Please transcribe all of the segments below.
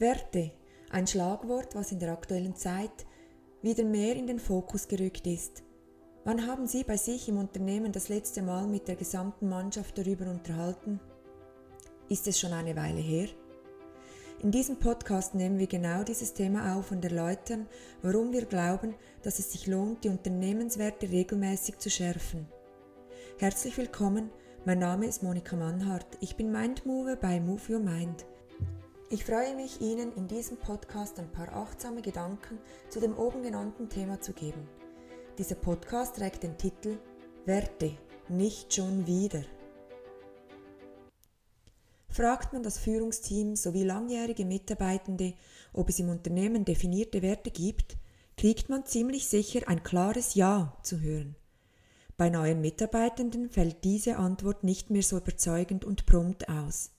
Werte, ein Schlagwort, was in der aktuellen Zeit wieder mehr in den Fokus gerückt ist. Wann haben Sie bei sich im Unternehmen das letzte Mal mit der gesamten Mannschaft darüber unterhalten? Ist es schon eine Weile her? In diesem Podcast nehmen wir genau dieses Thema auf und erläutern, warum wir glauben, dass es sich lohnt, die Unternehmenswerte regelmäßig zu schärfen. Herzlich willkommen, mein Name ist Monika Mannhardt, ich bin Mindmover bei Move Your Mind. Ich freue mich, Ihnen in diesem Podcast ein paar achtsame Gedanken zu dem oben genannten Thema zu geben. Dieser Podcast trägt den Titel Werte, nicht schon wieder. Fragt man das Führungsteam sowie langjährige Mitarbeitende, ob es im Unternehmen definierte Werte gibt, kriegt man ziemlich sicher ein klares Ja zu hören. Bei neuen Mitarbeitenden fällt diese Antwort nicht mehr so überzeugend und prompt aus.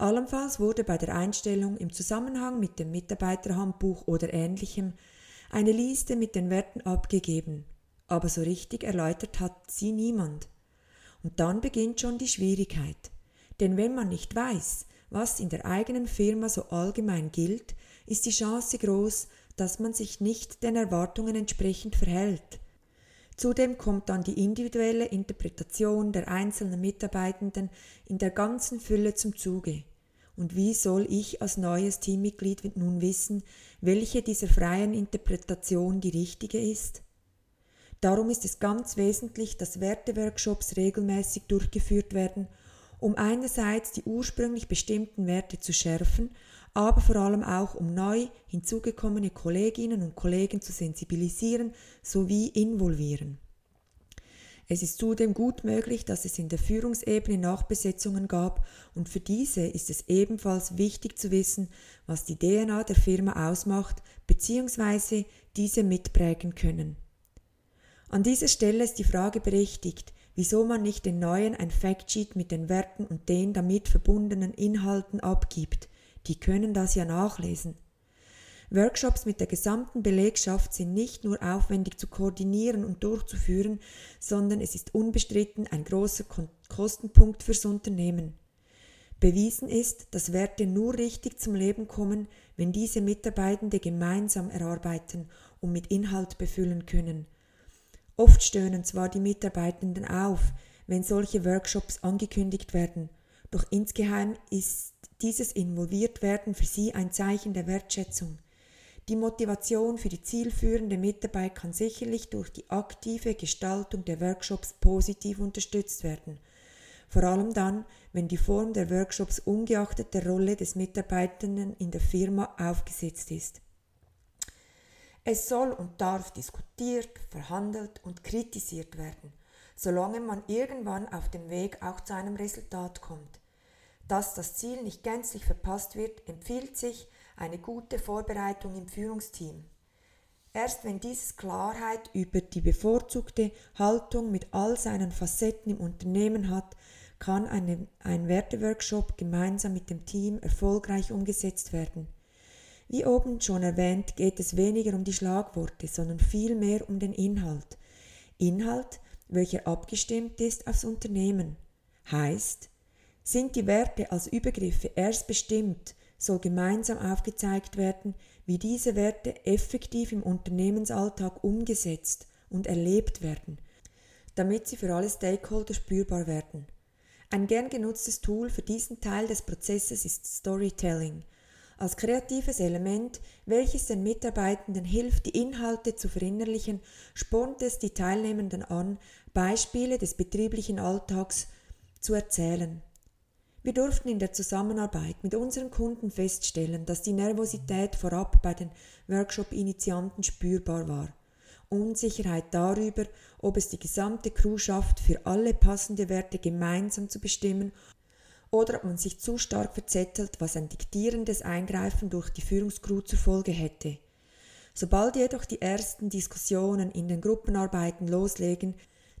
Allenfalls wurde bei der Einstellung im Zusammenhang mit dem Mitarbeiterhandbuch oder ähnlichem eine Liste mit den Werten abgegeben, aber so richtig erläutert hat sie niemand. Und dann beginnt schon die Schwierigkeit. Denn wenn man nicht weiß, was in der eigenen Firma so allgemein gilt, ist die Chance groß, dass man sich nicht den Erwartungen entsprechend verhält. Zudem kommt dann die individuelle Interpretation der einzelnen Mitarbeitenden in der ganzen Fülle zum Zuge. Und wie soll ich als neues Teammitglied nun wissen, welche dieser freien Interpretation die richtige ist? Darum ist es ganz wesentlich, dass Werteworkshops regelmäßig durchgeführt werden, um einerseits die ursprünglich bestimmten Werte zu schärfen, aber vor allem auch um neu hinzugekommene Kolleginnen und Kollegen zu sensibilisieren sowie involvieren. Es ist zudem gut möglich, dass es in der Führungsebene Nachbesetzungen gab und für diese ist es ebenfalls wichtig zu wissen, was die DNA der Firma ausmacht bzw. diese mitprägen können. An dieser Stelle ist die Frage berechtigt, wieso man nicht den Neuen ein Factsheet mit den Werten und den damit verbundenen Inhalten abgibt. Die können das ja nachlesen. Workshops mit der gesamten Belegschaft sind nicht nur aufwendig zu koordinieren und durchzuführen, sondern es ist unbestritten ein großer Kostenpunkt fürs Unternehmen. Bewiesen ist, dass Werte nur richtig zum Leben kommen, wenn diese Mitarbeitende gemeinsam erarbeiten und mit Inhalt befüllen können. Oft stöhnen zwar die Mitarbeitenden auf, wenn solche Workshops angekündigt werden, doch insgeheim ist dieses Involviertwerden für sie ein Zeichen der Wertschätzung. Die Motivation für die zielführende Mitarbeit kann sicherlich durch die aktive Gestaltung der Workshops positiv unterstützt werden. Vor allem dann, wenn die Form der Workshops ungeachtet der Rolle des Mitarbeitenden in der Firma aufgesetzt ist. Es soll und darf diskutiert, verhandelt und kritisiert werden, solange man irgendwann auf dem Weg auch zu einem Resultat kommt. Dass das Ziel nicht gänzlich verpasst wird, empfiehlt sich, eine gute Vorbereitung im Führungsteam. Erst wenn dieses Klarheit über die bevorzugte Haltung mit all seinen Facetten im Unternehmen hat, kann eine, ein Werteworkshop gemeinsam mit dem Team erfolgreich umgesetzt werden. Wie oben schon erwähnt, geht es weniger um die Schlagworte, sondern vielmehr um den Inhalt. Inhalt, welcher abgestimmt ist aufs Unternehmen. Heißt, sind die Werte als Übergriffe erst bestimmt, soll gemeinsam aufgezeigt werden, wie diese Werte effektiv im Unternehmensalltag umgesetzt und erlebt werden, damit sie für alle Stakeholder spürbar werden. Ein gern genutztes Tool für diesen Teil des Prozesses ist Storytelling, als kreatives Element, welches den Mitarbeitenden hilft, die Inhalte zu verinnerlichen, spornt es die Teilnehmenden an, Beispiele des betrieblichen Alltags zu erzählen. Wir durften in der Zusammenarbeit mit unseren Kunden feststellen, dass die Nervosität vorab bei den Workshop-Initianten spürbar war. Unsicherheit darüber, ob es die gesamte Crew schafft, für alle passende Werte gemeinsam zu bestimmen oder ob man sich zu stark verzettelt, was ein diktierendes Eingreifen durch die Führungscrew zur Folge hätte. Sobald jedoch die ersten Diskussionen in den Gruppenarbeiten loslegen,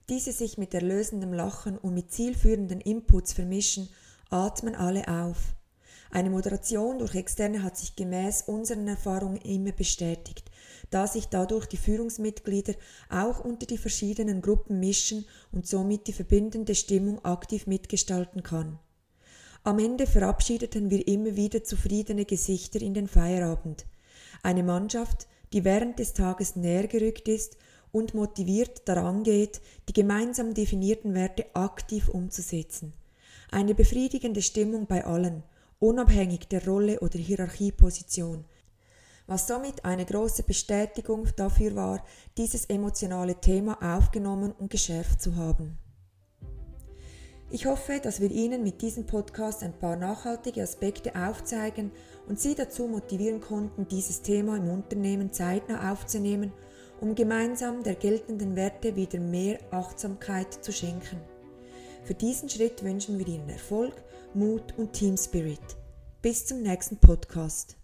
diese sich mit erlösendem Lachen und mit zielführenden Inputs vermischen, atmen alle auf. Eine Moderation durch Externe hat sich gemäß unseren Erfahrungen immer bestätigt, da sich dadurch die Führungsmitglieder auch unter die verschiedenen Gruppen mischen und somit die verbindende Stimmung aktiv mitgestalten kann. Am Ende verabschiedeten wir immer wieder zufriedene Gesichter in den Feierabend. Eine Mannschaft, die während des Tages näher gerückt ist und motiviert daran geht, die gemeinsam definierten Werte aktiv umzusetzen. Eine befriedigende Stimmung bei allen, unabhängig der Rolle oder Hierarchieposition, was somit eine große Bestätigung dafür war, dieses emotionale Thema aufgenommen und geschärft zu haben. Ich hoffe, dass wir Ihnen mit diesem Podcast ein paar nachhaltige Aspekte aufzeigen und Sie dazu motivieren konnten, dieses Thema im Unternehmen zeitnah aufzunehmen, um gemeinsam der geltenden Werte wieder mehr Achtsamkeit zu schenken. Für diesen Schritt wünschen wir Ihnen Erfolg, Mut und Team Spirit. Bis zum nächsten Podcast.